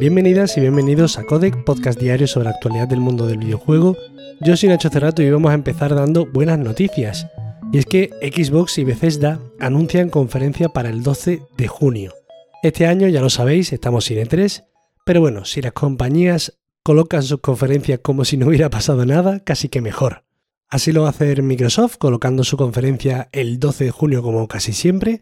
Bienvenidas y bienvenidos a Codec, podcast diario sobre la actualidad del mundo del videojuego. Yo soy Nacho Cerrato y vamos a empezar dando buenas noticias. Y es que Xbox y Bethesda anuncian conferencia para el 12 de junio. Este año, ya lo sabéis, estamos sin E3, pero bueno, si las compañías colocan sus conferencias como si no hubiera pasado nada, casi que mejor. Así lo va a hacer Microsoft, colocando su conferencia el 12 de junio como casi siempre,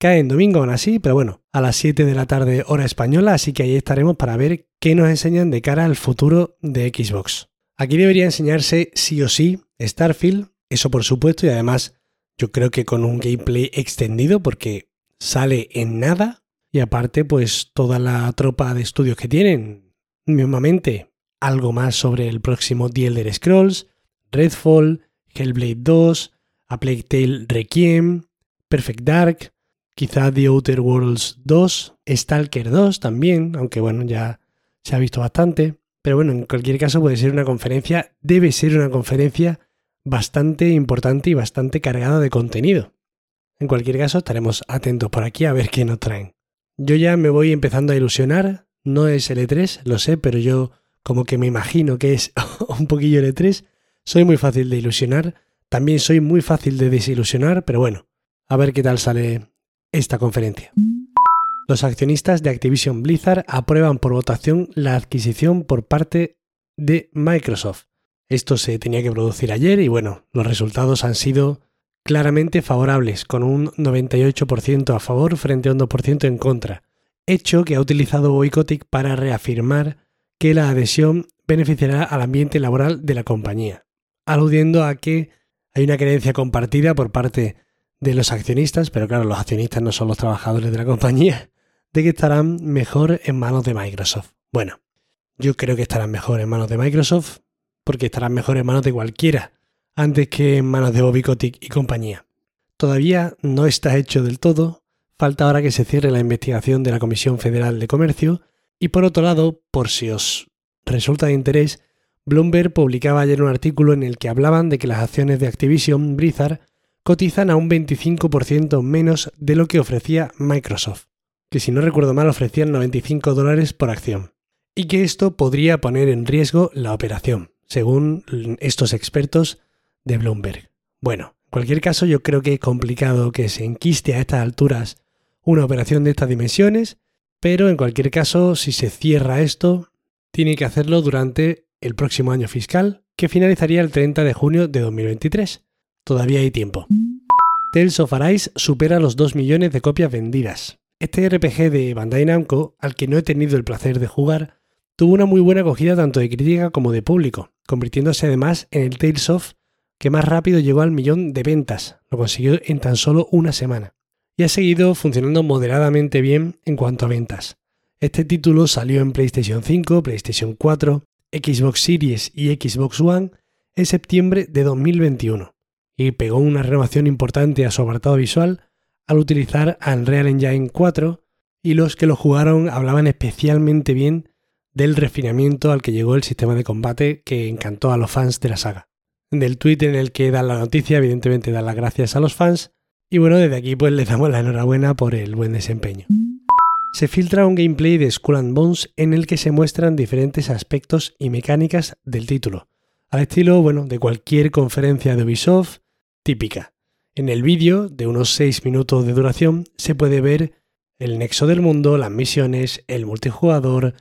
Cae en domingo aún así, pero bueno, a las 7 de la tarde hora española, así que ahí estaremos para ver qué nos enseñan de cara al futuro de Xbox. Aquí debería enseñarse sí o sí Starfield, eso por supuesto, y además yo creo que con un gameplay extendido porque sale en nada y aparte pues toda la tropa de estudios que tienen, mismamente algo más sobre el próximo The Elder Scrolls, Redfall, Hellblade 2, A Plague Tale Requiem, Perfect Dark, quizá The Outer Worlds 2, Stalker 2 también, aunque bueno, ya se ha visto bastante. Pero bueno, en cualquier caso puede ser una conferencia, debe ser una conferencia bastante importante y bastante cargada de contenido. En cualquier caso, estaremos atentos por aquí a ver qué nos traen. Yo ya me voy empezando a ilusionar, no es L3, lo sé, pero yo como que me imagino que es un poquillo L3, soy muy fácil de ilusionar, también soy muy fácil de desilusionar, pero bueno, a ver qué tal sale esta conferencia. Los accionistas de Activision Blizzard aprueban por votación la adquisición por parte de Microsoft. Esto se tenía que producir ayer y bueno, los resultados han sido claramente favorables, con un 98% a favor frente a un 2% en contra, hecho que ha utilizado Boycottic para reafirmar que la adhesión beneficiará al ambiente laboral de la compañía, aludiendo a que hay una creencia compartida por parte de los accionistas, pero claro, los accionistas no son los trabajadores de la compañía, de que estarán mejor en manos de Microsoft. Bueno, yo creo que estarán mejor en manos de Microsoft, porque estarán mejor en manos de cualquiera, antes que en manos de Bobby Kotick y compañía. Todavía no está hecho del todo, falta ahora que se cierre la investigación de la Comisión Federal de Comercio, y por otro lado, por si os resulta de interés, Bloomberg publicaba ayer un artículo en el que hablaban de que las acciones de Activision Blizzard cotizan a un 25% menos de lo que ofrecía Microsoft, que si no recuerdo mal ofrecían 95 dólares por acción, y que esto podría poner en riesgo la operación, según estos expertos de Bloomberg. Bueno, en cualquier caso yo creo que es complicado que se enquiste a estas alturas una operación de estas dimensiones, pero en cualquier caso, si se cierra esto, tiene que hacerlo durante el próximo año fiscal, que finalizaría el 30 de junio de 2023. Todavía hay tiempo. Tales of Arise supera los 2 millones de copias vendidas. Este RPG de Bandai Namco, al que no he tenido el placer de jugar, tuvo una muy buena acogida tanto de crítica como de público, convirtiéndose además en el Tales of que más rápido llegó al millón de ventas, lo consiguió en tan solo una semana, y ha seguido funcionando moderadamente bien en cuanto a ventas. Este título salió en PlayStation 5, PlayStation 4, Xbox Series y Xbox One en septiembre de 2021 y pegó una renovación importante a su apartado visual al utilizar Unreal Engine 4 y los que lo jugaron hablaban especialmente bien del refinamiento al que llegó el sistema de combate que encantó a los fans de la saga. Del tweet en el que dan la noticia, evidentemente dan las gracias a los fans y bueno, desde aquí pues les damos la enhorabuena por el buen desempeño. Se filtra un gameplay de Skull and Bones en el que se muestran diferentes aspectos y mecánicas del título, al estilo, bueno, de cualquier conferencia de Ubisoft, típica. En el vídeo, de unos 6 minutos de duración, se puede ver el nexo del mundo, las misiones, el multijugador,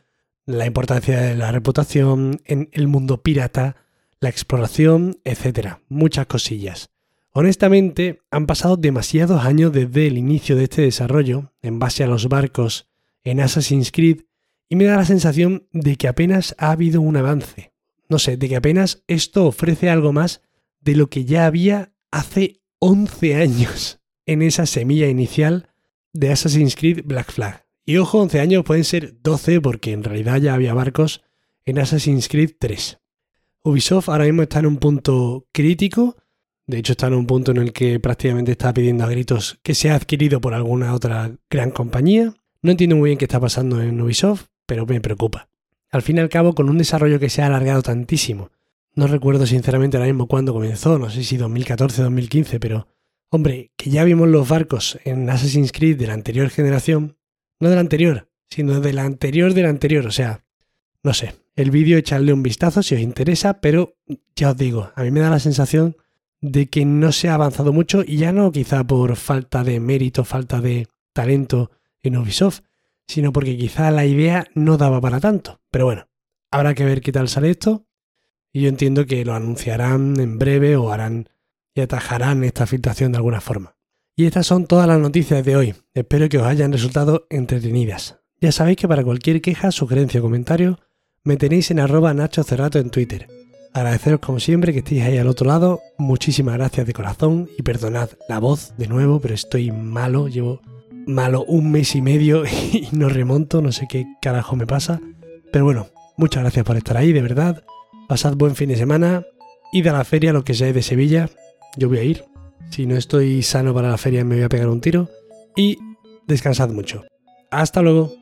la importancia de la reputación en el mundo pirata, la exploración, etc. Muchas cosillas. Honestamente, han pasado demasiados años desde el inicio de este desarrollo, en base a los barcos en Assassin's Creed, y me da la sensación de que apenas ha habido un avance. No sé, de que apenas esto ofrece algo más de lo que ya había hace 11 años en esa semilla inicial de Assassin's Creed Black Flag. Y ojo, 11 años pueden ser 12 porque en realidad ya había barcos en Assassin's Creed 3. Ubisoft ahora mismo está en un punto crítico, de hecho está en un punto en el que prácticamente está pidiendo a gritos que sea adquirido por alguna otra gran compañía. No entiendo muy bien qué está pasando en Ubisoft, pero me preocupa. Al fin y al cabo, con un desarrollo que se ha alargado tantísimo no recuerdo sinceramente ahora mismo cuándo comenzó, no sé si 2014 o 2015, pero hombre, que ya vimos los barcos en Assassin's Creed de la anterior generación, no de la anterior, sino de la anterior de la anterior. O sea, no sé. El vídeo echarle un vistazo si os interesa, pero ya os digo, a mí me da la sensación de que no se ha avanzado mucho y ya no quizá por falta de mérito, falta de talento en Ubisoft, sino porque quizá la idea no daba para tanto. Pero bueno, habrá que ver qué tal sale esto y yo entiendo que lo anunciarán en breve o harán y atajarán esta filtración de alguna forma. Y estas son todas las noticias de hoy. Espero que os hayan resultado entretenidas. Ya sabéis que para cualquier queja, sugerencia o comentario me tenéis en arroba Nacho Cerrato en Twitter. Agradeceros como siempre que estéis ahí al otro lado. Muchísimas gracias de corazón y perdonad la voz de nuevo, pero estoy malo. Llevo malo un mes y medio y no remonto, no sé qué carajo me pasa. Pero bueno, muchas gracias por estar ahí, de verdad. Pasad buen fin de semana. Id a la feria, lo que sea de Sevilla. Yo voy a ir. Si no estoy sano para la feria me voy a pegar un tiro. Y descansad mucho. Hasta luego.